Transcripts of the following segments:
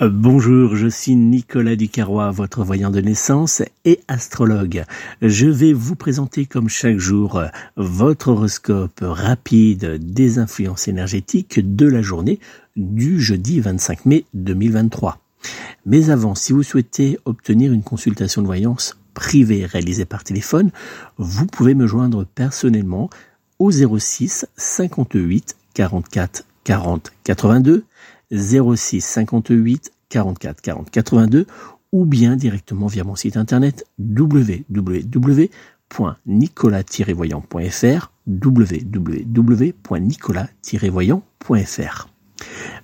Euh, Bonjour, je suis Nicolas Ducarrois, votre voyant de naissance et astrologue. Je vais vous présenter comme chaque jour euh, votre horoscope rapide des influences énergétiques de la journée du jeudi 25 mai 2023. Mais avant, si vous souhaitez obtenir une consultation de voyance privée réalisée par téléphone, vous pouvez me joindre personnellement au 06 58 44 40 82 06 58 44 40 82 ou bien directement via mon site internet www.nicolas-voyant.fr www.nicolas-voyant.fr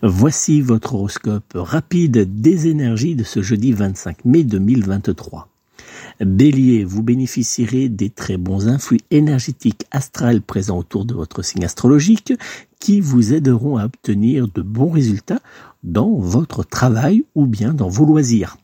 Voici votre horoscope rapide des énergies de ce jeudi 25 mai 2023. Bélier, vous bénéficierez des très bons influx énergétiques astrales présents autour de votre signe astrologique qui vous aideront à obtenir de bons résultats dans votre travail ou bien dans vos loisirs.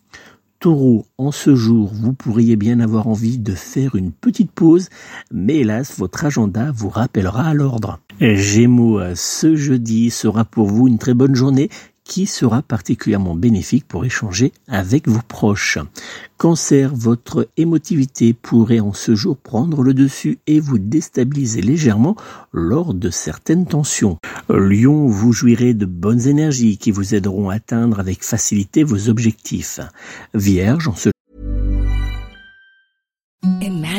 Taureau, en ce jour, vous pourriez bien avoir envie de faire une petite pause, mais hélas, votre agenda vous rappellera à l'ordre. Gémeaux, ce jeudi sera pour vous une très bonne journée qui sera particulièrement bénéfique pour échanger avec vos proches. Cancer, votre émotivité pourrait en ce jour prendre le dessus et vous déstabiliser légèrement lors de certaines tensions. Lion, vous jouirez de bonnes énergies qui vous aideront à atteindre avec facilité vos objectifs. Vierge, en ce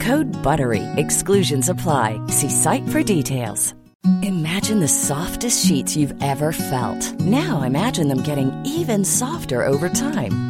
Code BUTTERY. Exclusions apply. See site for details. Imagine the softest sheets you've ever felt. Now imagine them getting even softer over time.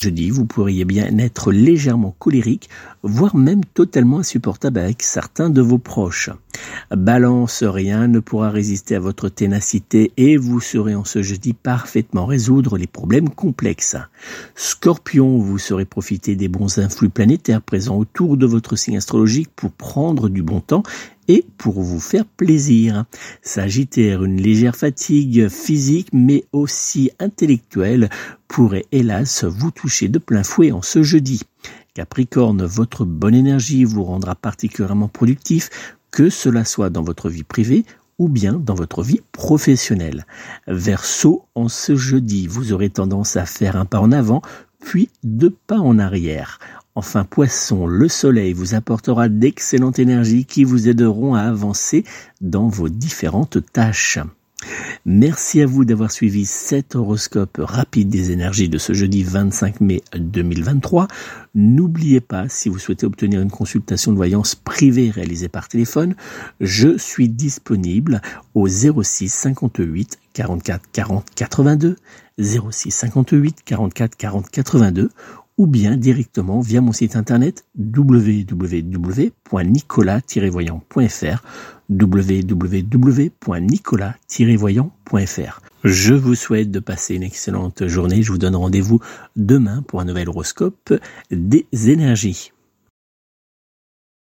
Jeudi, vous pourriez bien être légèrement colérique, voire même totalement insupportable avec certains de vos proches. Balance, rien ne pourra résister à votre ténacité et vous saurez en ce jeudi parfaitement résoudre les problèmes complexes. Scorpion, vous saurez profiter des bons influx planétaires présents autour de votre signe astrologique pour prendre du bon temps et pour vous faire plaisir. Sagittaire, une légère fatigue physique mais aussi intellectuelle pourrait hélas vous toucher de plein fouet en ce jeudi. Capricorne, votre bonne énergie vous rendra particulièrement productif, que cela soit dans votre vie privée ou bien dans votre vie professionnelle. Verseau, en ce jeudi, vous aurez tendance à faire un pas en avant, puis deux pas en arrière. Enfin, poisson, le soleil vous apportera d'excellentes énergies qui vous aideront à avancer dans vos différentes tâches. Merci à vous d'avoir suivi cet horoscope rapide des énergies de ce jeudi 25 mai 2023. N'oubliez pas, si vous souhaitez obtenir une consultation de voyance privée réalisée par téléphone, je suis disponible au 06 58 44 40 82, 06 58 44 40 82 ou bien directement via mon site internet www.nicolas-voyant.fr www.nicolas-voyant.fr Je vous souhaite de passer une excellente journée. Je vous donne rendez-vous demain pour un nouvel horoscope des énergies.